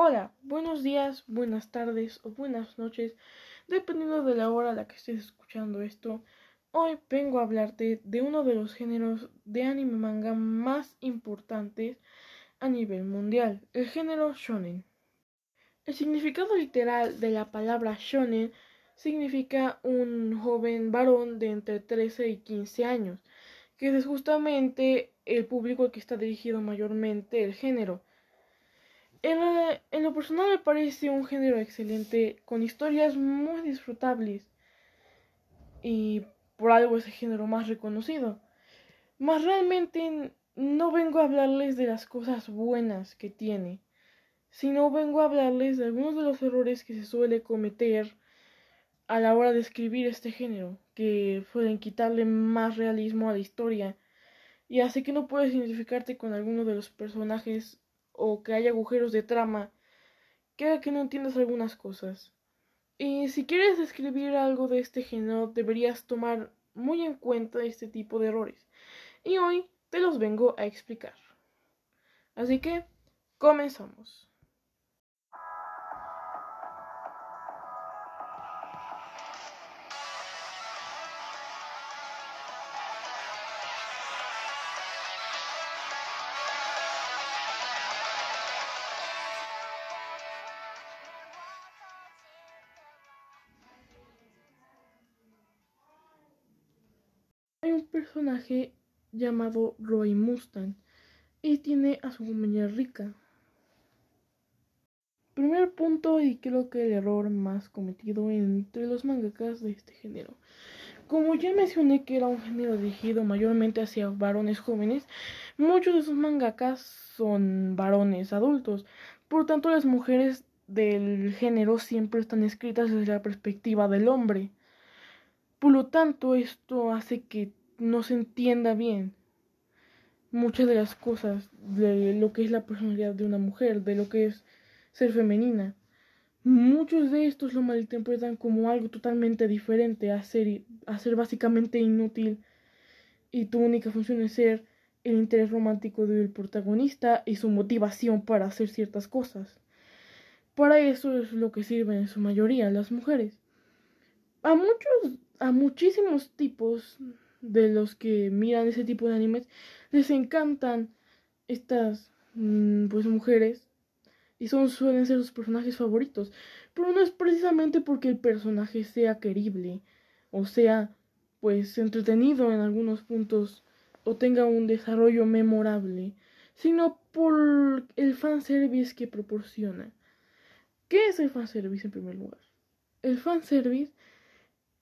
Hola, buenos días, buenas tardes o buenas noches, dependiendo de la hora a la que estés escuchando esto. Hoy vengo a hablarte de uno de los géneros de anime manga más importantes a nivel mundial, el género shonen. El significado literal de la palabra shonen significa un joven varón de entre 13 y 15 años, que es justamente el público al que está dirigido mayormente el género. En, lo personal me parece un género excelente, con historias muy disfrutables y por algo es el género más reconocido. Mas realmente no vengo a hablarles de las cosas buenas que tiene, sino vengo a hablarles de algunos de los errores que se suele cometer a la hora de escribir este género, que suelen quitarle más realismo a la historia y hace que no puedas identificarte con alguno de los personajes o que haya agujeros de trama que haga que no entiendas algunas cosas. Y si quieres escribir algo de este género, deberías tomar muy en cuenta este tipo de errores. Y hoy te los vengo a explicar. Así que, comenzamos. Personaje llamado Roy Mustang y tiene a su compañera Rika. Primer punto y creo que el error más cometido entre los mangakas de este género. Como ya mencioné que era un género dirigido mayormente hacia varones jóvenes, muchos de sus mangakas son varones adultos. Por tanto, las mujeres del género siempre están escritas desde la perspectiva del hombre. Por lo tanto, esto hace que no se entienda bien muchas de las cosas de lo que es la personalidad de una mujer, de lo que es ser femenina. Muchos de estos lo malinterpretan como algo totalmente diferente a ser, a ser básicamente inútil y tu única función es ser el interés romántico del protagonista y su motivación para hacer ciertas cosas. Para eso es lo que sirven en su mayoría las mujeres. A muchos, a muchísimos tipos de los que miran ese tipo de animes les encantan estas mm, pues mujeres y son suelen ser sus personajes favoritos pero no es precisamente porque el personaje sea querible o sea pues entretenido en algunos puntos o tenga un desarrollo memorable sino por el fanservice que proporciona ¿qué es el fanservice en primer lugar? el fanservice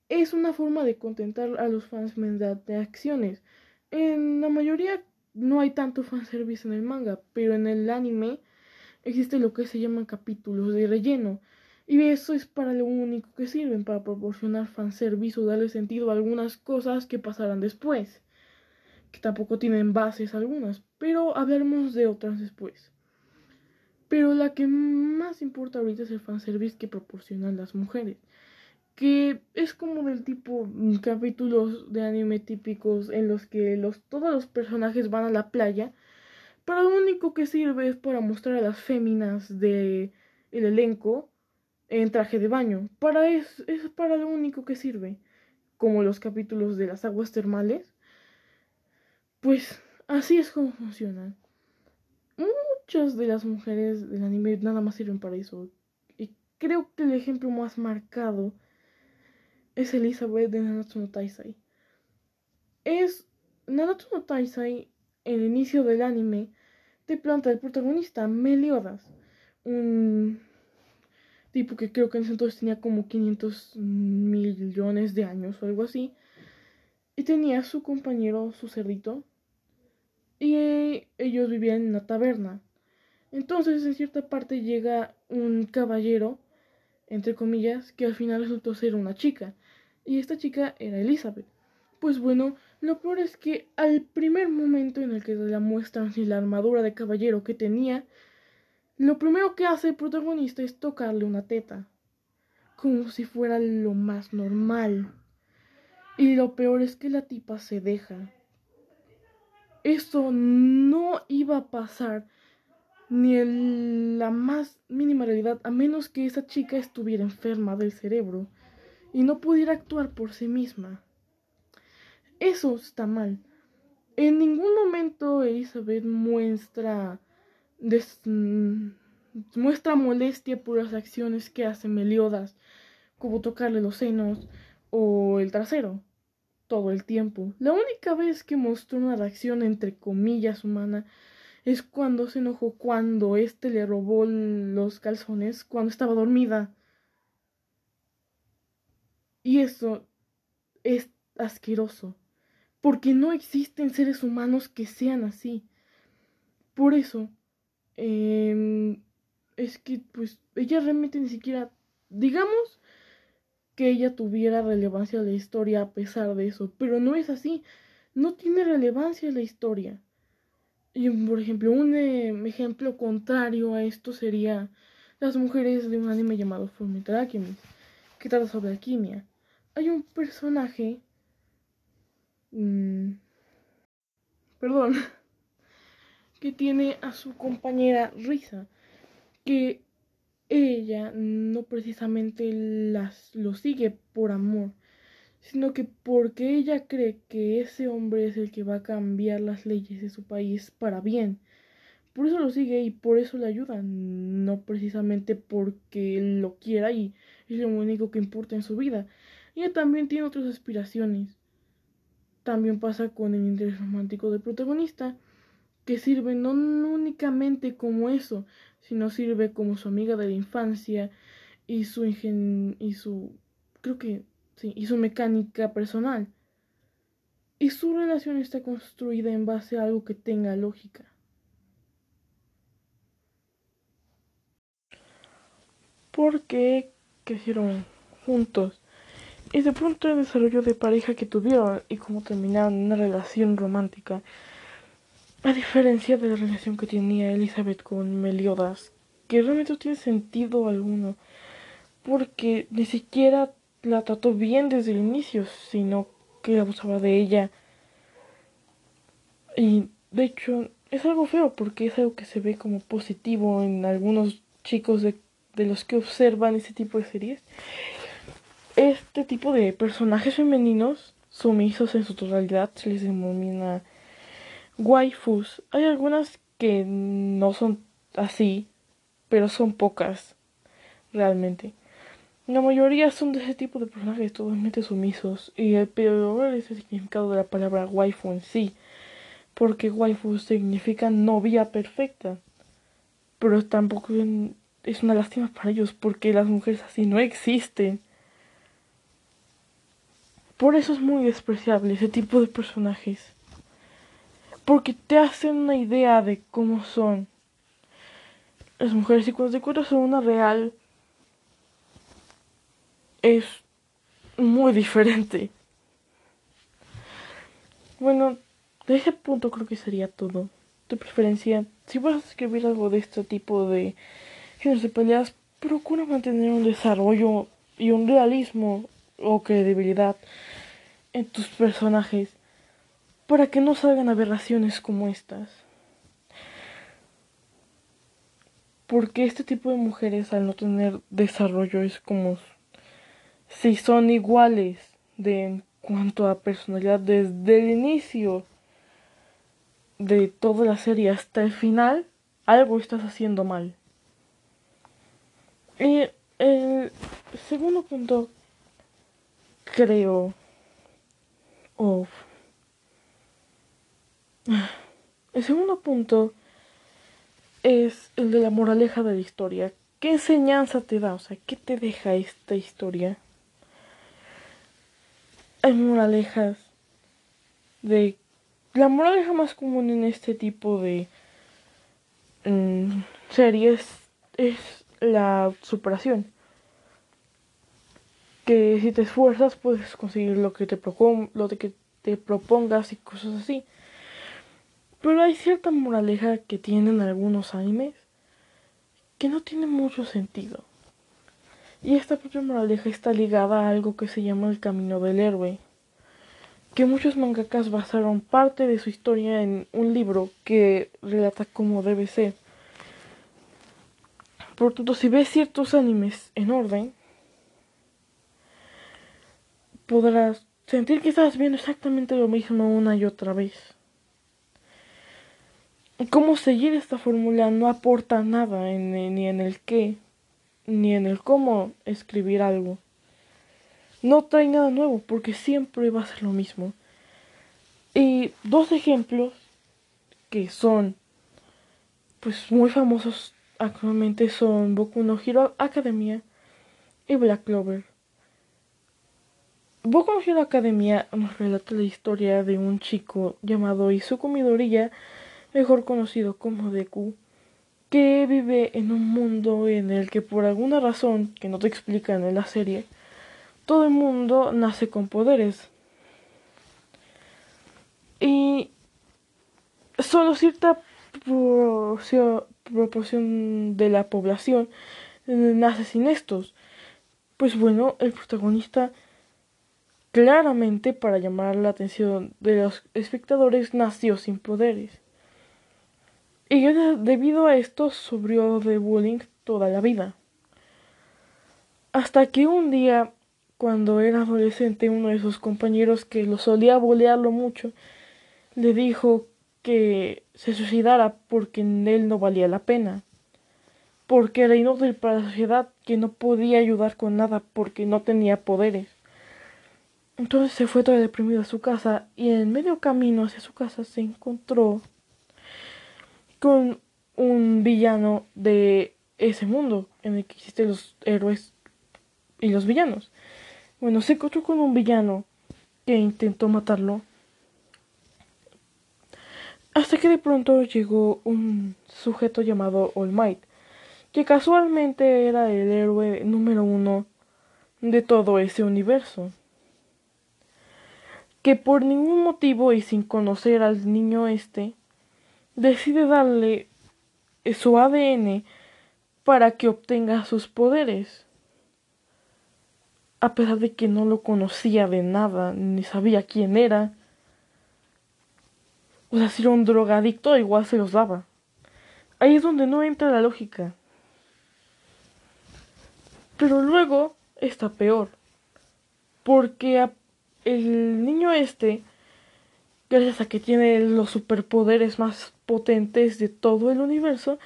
es una forma de contentar a los fans mediante acciones. En la mayoría no hay tanto fanservice en el manga, pero en el anime existe lo que se llaman capítulos de relleno. Y eso es para lo único que sirven, para proporcionar fanservice o darle sentido a algunas cosas que pasarán después. Que tampoco tienen bases algunas, pero hablaremos de otras después. Pero la que más importa ahorita es el fanservice que proporcionan las mujeres que es como del tipo mm, capítulos de anime típicos en los que los, todos los personajes van a la playa, pero lo único que sirve es para mostrar a las féminas de el elenco en traje de baño. Para es, es para lo único que sirve, como los capítulos de las aguas termales. Pues así es como funcionan. Muchas de las mujeres del anime nada más sirven para eso. Y creo que el ejemplo más marcado es Elizabeth de Nanatsu no Taisai. Es Nanatsu no Taisai, el inicio del anime, te planta el protagonista Meliodas, un tipo que creo que en ese entonces tenía como 500 millones de años o algo así, y tenía su compañero, su cerdito, y ellos vivían en una taberna. Entonces, en cierta parte llega un caballero, entre comillas, que al final resultó ser una chica y esta chica era Elizabeth. Pues bueno, lo peor es que al primer momento en el que la muestran sin la armadura de caballero que tenía, lo primero que hace el protagonista es tocarle una teta, como si fuera lo más normal. Y lo peor es que la tipa se deja. Eso no iba a pasar ni en la más mínima realidad, a menos que esa chica estuviera enferma del cerebro y no pudiera actuar por sí misma. Eso está mal. En ningún momento Elizabeth muestra, muestra molestia por las acciones que hace Meliodas, como tocarle los senos o el trasero, todo el tiempo. La única vez que mostró una reacción entre comillas humana es cuando se enojó cuando éste le robó los calzones cuando estaba dormida. Y eso es asqueroso, porque no existen seres humanos que sean así. Por eso, em, es que pues ella realmente ni siquiera, digamos que ella tuviera relevancia en la historia a pesar de eso, pero no es así, no tiene relevancia la historia. Y por ejemplo, un em, ejemplo contrario a esto sería las mujeres de un anime llamado Fullmetal Alchemist, que trata sobre alquimia. Hay un personaje. Mmm, perdón. Que tiene a su compañera Risa. Que ella no precisamente las, lo sigue por amor sino que porque ella cree que ese hombre es el que va a cambiar las leyes de su país para bien. Por eso lo sigue y por eso le ayuda, no precisamente porque lo quiera y es lo único que importa en su vida. Ella también tiene otras aspiraciones. También pasa con el interés romántico del protagonista, que sirve no únicamente como eso, sino sirve como su amiga de la infancia y su ingen y su creo que Sí, y su mecánica personal. Y su relación está construida en base a algo que tenga lógica. Porque crecieron juntos. Y de pronto el desarrollo de pareja que tuvieron y cómo terminaron una relación romántica. A diferencia de la relación que tenía Elizabeth con Meliodas, que realmente no tiene sentido alguno. Porque ni siquiera la trató bien desde el inicio, sino que abusaba de ella. Y de hecho es algo feo porque es algo que se ve como positivo en algunos chicos de, de los que observan ese tipo de series. Este tipo de personajes femeninos sumisos en su totalidad se les denomina waifus. Hay algunas que no son así, pero son pocas realmente. La mayoría son de ese tipo de personajes totalmente sumisos. Y el peor es el significado de la palabra waifu en sí. Porque waifu significa novia perfecta. Pero tampoco es una lástima para ellos porque las mujeres así no existen. Por eso es muy despreciable ese tipo de personajes. Porque te hacen una idea de cómo son las mujeres y cuando te encuentras son una real es muy diferente. Bueno, de ese punto creo que sería todo. De preferencia, si vas a escribir algo de este tipo de géneros de peleas, procura mantener un desarrollo y un realismo o credibilidad en tus personajes para que no salgan aberraciones como estas. Porque este tipo de mujeres al no tener desarrollo es como si son iguales de en cuanto a personalidad desde el inicio de toda la serie hasta el final, algo estás haciendo mal. Y el segundo punto, creo, of, el segundo punto es el de la moraleja de la historia. ¿Qué enseñanza te da? O sea, ¿qué te deja esta historia? hay moralejas de la moraleja más común en este tipo de mm, series es la superación que si te esfuerzas puedes conseguir lo que te lo que te propongas y cosas así pero hay cierta moraleja que tienen algunos animes que no tiene mucho sentido y esta propia moraleja está ligada a algo que se llama el camino del héroe, que muchos mangakas basaron parte de su historia en un libro que relata cómo debe ser. Por tanto, si ves ciertos animes en orden, podrás sentir que estás viendo exactamente lo mismo una y otra vez. Cómo seguir esta fórmula no aporta nada ni en el qué, ni en el cómo escribir algo. No trae nada nuevo porque siempre va a ser lo mismo. Y dos ejemplos que son pues muy famosos actualmente son Boku no Hero Academia y Black Clover. Boku no Hero Academia nos relata la historia de un chico llamado Izuku Midoriya, mejor conocido como Deku, que vive en un mundo en el que por alguna razón que no te explican en la serie, todo el mundo nace con poderes. Y solo cierta proporción de la población nace sin estos. Pues bueno, el protagonista claramente para llamar la atención de los espectadores nació sin poderes. Y debido a esto sufrió de bullying toda la vida. Hasta que un día, cuando era adolescente, uno de sus compañeros que lo solía bolearlo mucho, le dijo que se suicidara porque en él no valía la pena. Porque era inútil para la sociedad, que no podía ayudar con nada porque no tenía poderes. Entonces se fue todo deprimido a su casa y en medio camino hacia su casa se encontró con un villano de ese mundo en el que existen los héroes y los villanos. Bueno, se encontró con un villano que intentó matarlo. Hasta que de pronto llegó un sujeto llamado All Might, que casualmente era el héroe número uno de todo ese universo que por ningún motivo y sin conocer al niño este, decide darle su ADN para que obtenga sus poderes. A pesar de que no lo conocía de nada, ni sabía quién era. O sea, si era un drogadicto, igual se los daba. Ahí es donde no entra la lógica. Pero luego está peor. Porque a el niño este, gracias a que tiene los superpoderes más potentes de todo el universo,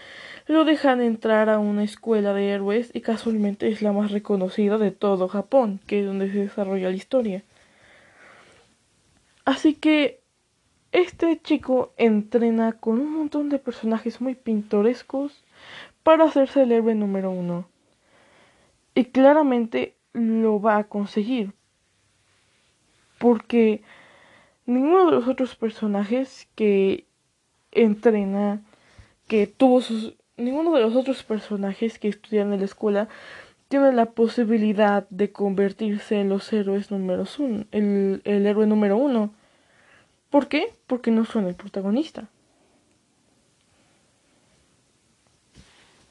lo dejan entrar a una escuela de héroes y casualmente es la más reconocida de todo Japón, que es donde se desarrolla la historia. Así que este chico entrena con un montón de personajes muy pintorescos para hacerse el héroe número uno. Y claramente lo va a conseguir, porque ninguno de los otros personajes que entrena, que tuvo sus... Ninguno de los otros personajes que estudian en la escuela tiene la posibilidad de convertirse en los héroes número uno, el, el héroe número uno. ¿Por qué? Porque no son el protagonista.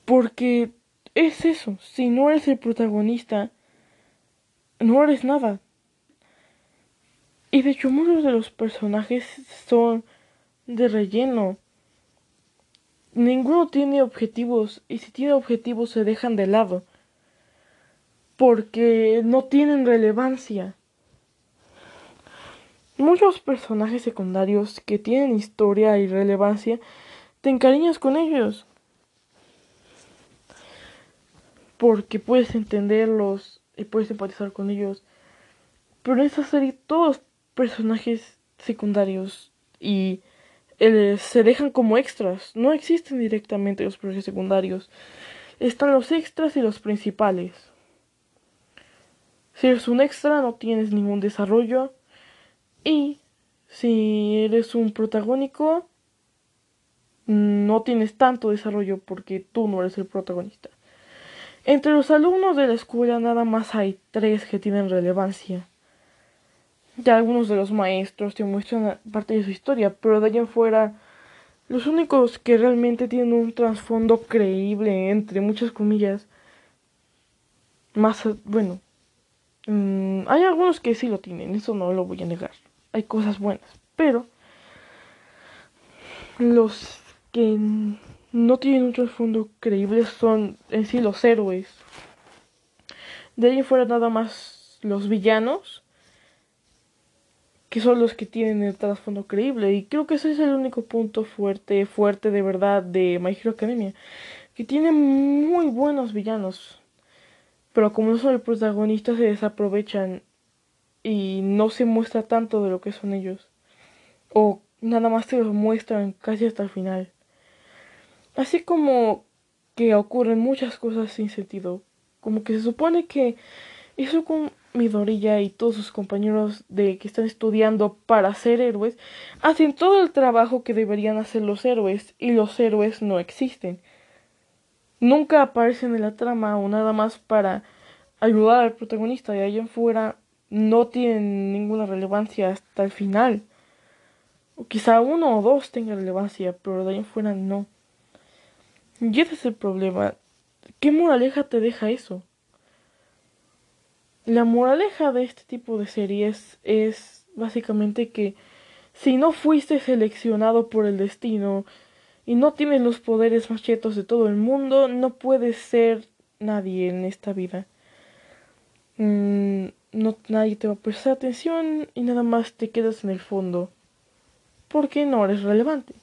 Porque es eso, si no eres el protagonista, no eres nada. Y de hecho muchos de los personajes son de relleno. Ninguno tiene objetivos y si tiene objetivos se dejan de lado. Porque no tienen relevancia. Muchos personajes secundarios que tienen historia y relevancia, te encariñas con ellos. Porque puedes entenderlos y puedes empatizar con ellos. Pero en esta serie todos personajes secundarios y eh, se dejan como extras. No existen directamente los personajes secundarios. Están los extras y los principales. Si eres un extra no tienes ningún desarrollo. Y si eres un protagónico no tienes tanto desarrollo porque tú no eres el protagonista. Entre los alumnos de la escuela nada más hay tres que tienen relevancia. Ya algunos de los maestros te muestran parte de su historia, pero de allá en fuera, los únicos que realmente tienen un trasfondo creíble, entre muchas comillas, más, bueno, mm, hay algunos que sí lo tienen, eso no lo voy a negar, hay cosas buenas, pero los que no tienen un trasfondo creíble, son en sí los héroes. De ahí fuera nada más los villanos, que son los que tienen el trasfondo creíble. Y creo que ese es el único punto fuerte, fuerte de verdad de My Hero Academia. Que tiene muy buenos villanos. Pero como no son el protagonista, se desaprovechan y no se muestra tanto de lo que son ellos. O nada más se los muestran casi hasta el final. Así como que ocurren muchas cosas sin sentido. Como que se supone que eso Midorilla y todos sus compañeros de que están estudiando para ser héroes hacen todo el trabajo que deberían hacer los héroes y los héroes no existen. Nunca aparecen en la trama o nada más para ayudar al protagonista y ahí en fuera no tienen ninguna relevancia hasta el final. O quizá uno o dos tengan relevancia, pero de ahí en fuera no. Y ese es el problema. ¿Qué moraleja te deja eso? La moraleja de este tipo de series es básicamente que si no fuiste seleccionado por el destino y no tienes los poderes más de todo el mundo, no puedes ser nadie en esta vida. Mm, no, nadie te va a prestar atención y nada más te quedas en el fondo. Porque no eres relevante.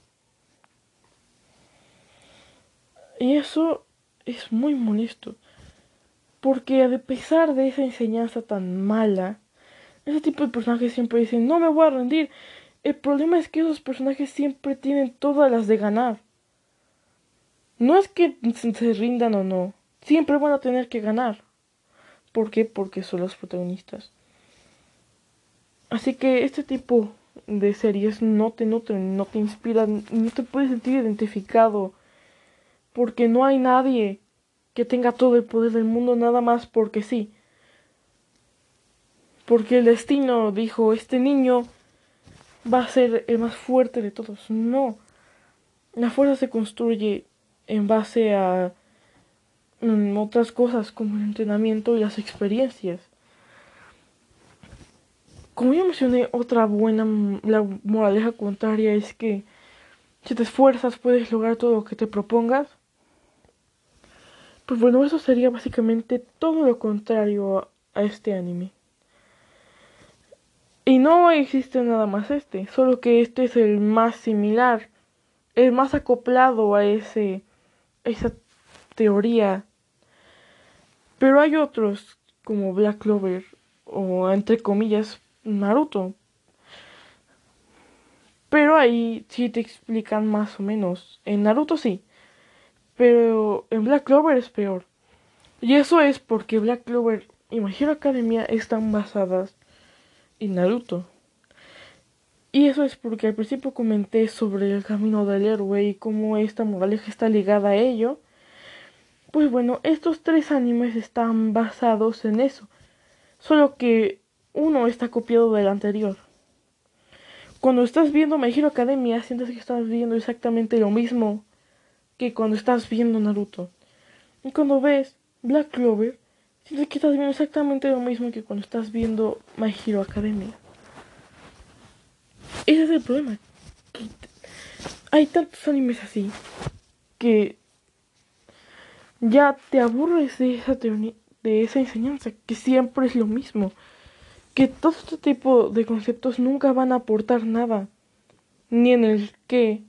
Y eso es muy molesto. Porque a pesar de esa enseñanza tan mala, ese tipo de personajes siempre dicen, no me voy a rendir. El problema es que esos personajes siempre tienen todas las de ganar. No es que se rindan o no, siempre van a tener que ganar. ¿Por qué? Porque son los protagonistas. Así que este tipo de series no te nutren, no te inspiran, no te puedes sentir identificado. Porque no hay nadie que tenga todo el poder del mundo nada más porque sí. Porque el destino dijo, este niño va a ser el más fuerte de todos. No. La fuerza se construye en base a otras cosas como el entrenamiento y las experiencias. Como ya mencioné, otra buena, la moraleja contraria es que si te esfuerzas puedes lograr todo lo que te propongas. Pues bueno, eso sería básicamente todo lo contrario a, este anime. Y no existe nada más este, solo que este es el más similar, el más acoplado a ese, esa teoría. Pero hay otros, como Black Clover o entre comillas Naruto. Pero ahí sí te explican más o menos. En Naruto sí. Pero en Black Clover es peor. Y eso es porque Black Clover y My Academia están basadas en Naruto. Y eso es porque al principio comenté sobre el camino del héroe y cómo esta moraleja está ligada a ello. Pues bueno, estos tres animes están basados en eso, solo que uno está copiado del anterior. Cuando estás viendo My Academia, sientes que estás viendo exactamente lo mismo que cuando estás viendo Naruto. Y cuando ves Black Clover, sientes que estás viendo exactamente lo mismo que cuando estás viendo My Hero Academia. Ese es el problema. Hay tantos animes así que ya te aburres de esa de esa enseñanza, que siempre es lo mismo, que todo este tipo de conceptos nunca van a aportar nada, ni en el qué,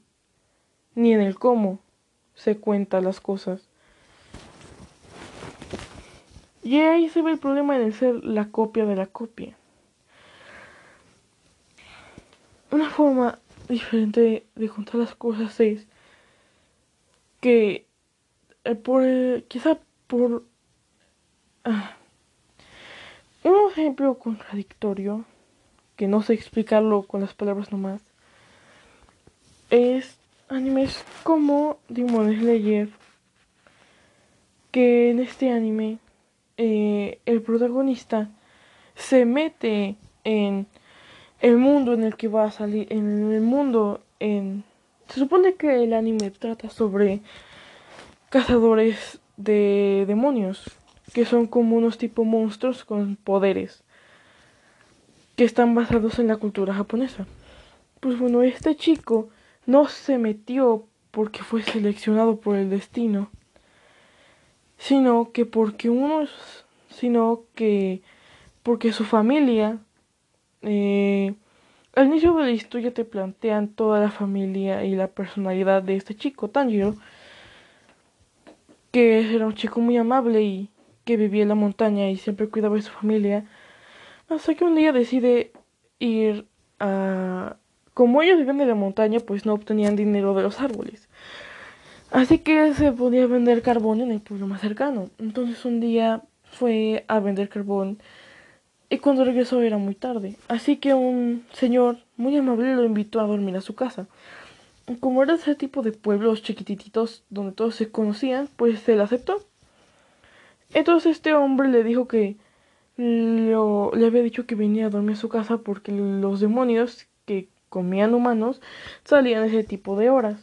ni en el cómo se cuentan las cosas. Y ahí se ve el problema el ser la copia de la copia. Una forma diferente de contar las cosas es que eh, por quizá por ah, un ejemplo contradictorio que no sé explicarlo con las palabras nomás es animes como Demon Slayer que en este anime eh, el protagonista se mete en el mundo en el que va a salir en el mundo en se supone que el anime trata sobre cazadores de demonios, que son como unos tipo monstruos con poderes, que están basados en la cultura japonesa. Pues bueno, este chico no se metió porque fue seleccionado por el destino, sino que porque unos, sino que porque su familia, eh, al inicio de la historia te plantean toda la familia y la personalidad de este chico, Tanjiro, que era un chico muy amable y que vivía en la montaña y siempre cuidaba de su familia, hasta que un día decide ir a... Como ellos vivían en la montaña, pues no obtenían dinero de los árboles. Así que se podía vender carbón en el pueblo más cercano. Entonces un día fue a vender carbón y cuando regresó era muy tarde. Así que un señor muy amable lo invitó a dormir a su casa. Como era ese tipo de pueblos chiquititos donde todos se conocían, pues él aceptó. Entonces este hombre le dijo que lo, le había dicho que venía a dormir a su casa porque los demonios comían humanos salían ese tipo de horas.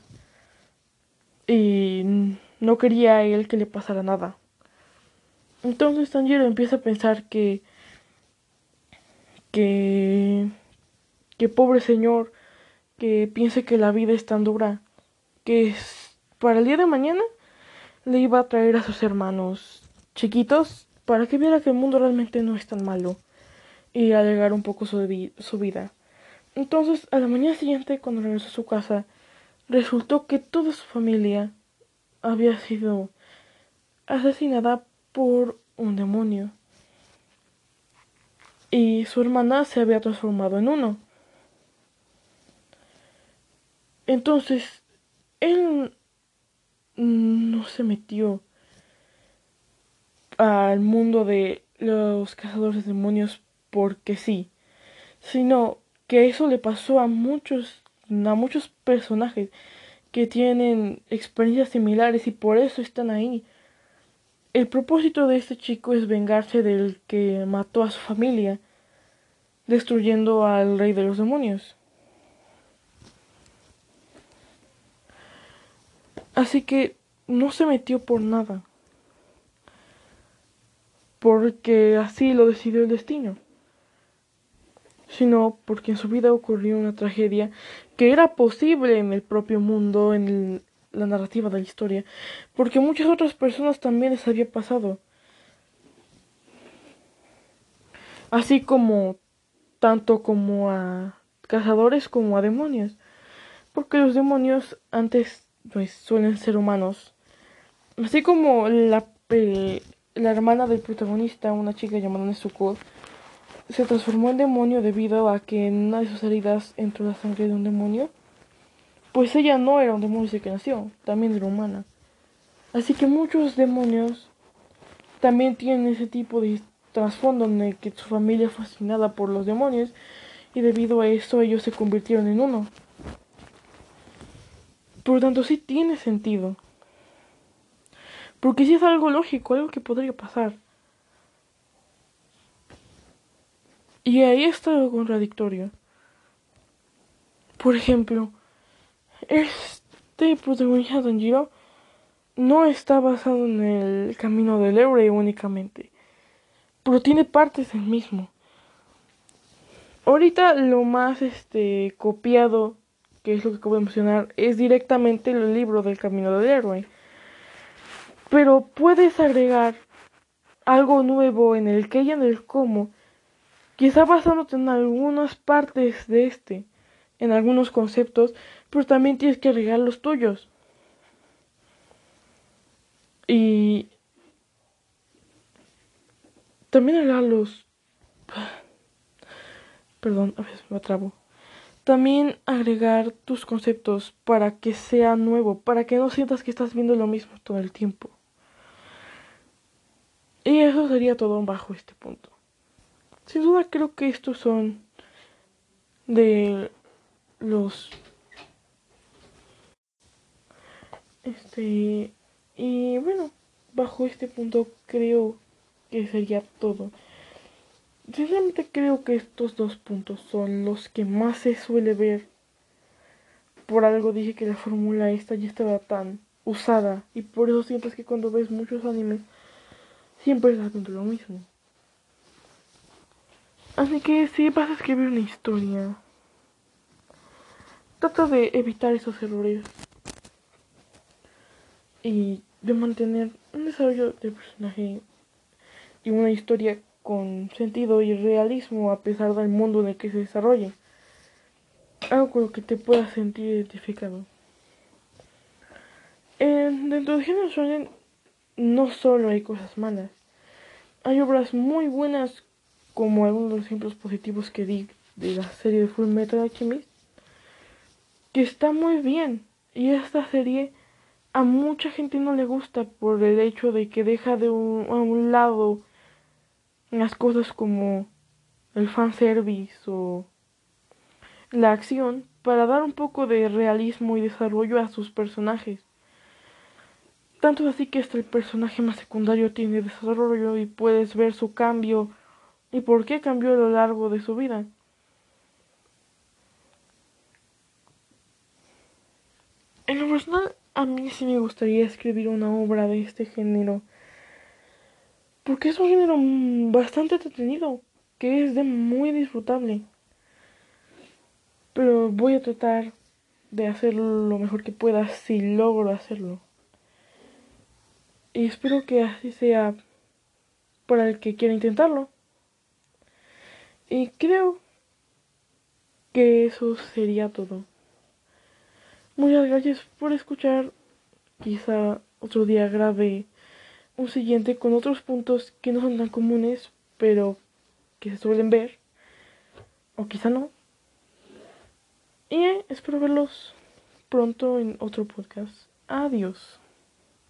Y no quería él que le pasara nada. Entonces Tanjiro empieza a pensar que que que pobre señor que piense que la vida es tan dura que para el día de mañana le iba a traer a sus hermanos chiquitos para que viera que el mundo realmente no es tan malo y alegar un poco su vida. Entonces, a la mañana siguiente, cuando regresó a su casa, resultó que toda su familia había sido asesinada por un demonio. Y su hermana se había transformado en uno. Entonces, él no se metió al mundo de los cazadores de demonios porque sí, sino que eso le pasó a muchos a muchos personajes que tienen experiencias similares y por eso están ahí. El propósito de este chico es vengarse del que mató a su familia, destruyendo al rey de los demonios. Así que no se metió por nada porque así lo decidió el destino, sino porque en su vida ocurrió una tragedia que era posible en el propio mundo, en la narrativa de la historia, porque muchas otras personas también les había pasado. Así como tanto como a cazadores como a demonios, porque los demonios antes pues suelen ser humanos, así como la la hermana del protagonista, una chica llamada Nezuko, se transformó en demonio debido a que en una de sus heridas entró la sangre de un demonio. Pues ella no era un demonio desde que nació, también era humana. Así que muchos demonios también tienen ese tipo de trasfondo en el que su familia fue fascinada por los demonios y debido a eso ellos se convirtieron en uno. Por lo tanto, sí tiene sentido. Porque si es algo lógico, algo que podría pasar. Y ahí está algo contradictorio. Por ejemplo, este protagonista Tanjiro no está basado en el camino del héroe únicamente, pero tiene partes del mismo. Ahorita lo más este copiado, que es lo que acabo de mencionar, es directamente el libro del camino del héroe pero puedes agregar algo nuevo en el que y en el cómo, quizá basándote en algunas partes de este, en algunos conceptos, pero también tienes que agregar los tuyos. Y también agregar los... Perdón, a veces me atrabo. También agregar tus conceptos para que sea nuevo, para que no sientas que estás viendo lo mismo todo el tiempo. Y eso sería todo bajo este punto. Sin duda creo que estos son de los... Este... Y bueno, bajo este punto creo que sería todo. Sinceramente creo que estos dos puntos son los que más se suele ver. Por algo dije que la fórmula esta ya estaba tan usada. Y por eso sientes que cuando ves muchos animes siempre estás viendo lo mismo. Así que si vas a escribir una historia, trata de evitar esos errores. y de mantener un desarrollo de personaje y una historia con sentido y realismo a pesar del mundo en el que se desarrolle. Algo con lo que te puedas sentir identificado. dentro de género no solo hay cosas malas. Hay obras muy buenas como algunos de los ejemplos positivos que di de la serie de Full Metal Alchemist que está muy bien y esta serie a mucha gente no le gusta por el hecho de que deja de un, a un lado las cosas como el fanservice o la acción para dar un poco de realismo y desarrollo a sus personajes. Tanto así que hasta el personaje más secundario tiene desarrollo y puedes ver su cambio y por qué cambió a lo largo de su vida. En lo personal, a mí sí me gustaría escribir una obra de este género. Porque es un género bastante entretenido, que es de muy disfrutable. Pero voy a tratar de hacerlo lo mejor que pueda si logro hacerlo. Y espero que así sea para el que quiera intentarlo. Y creo que eso sería todo. Muchas gracias por escuchar. Quizá otro día grave un siguiente con otros puntos que no son tan comunes, pero que se suelen ver. O quizá no. Y espero verlos pronto en otro podcast. Adiós.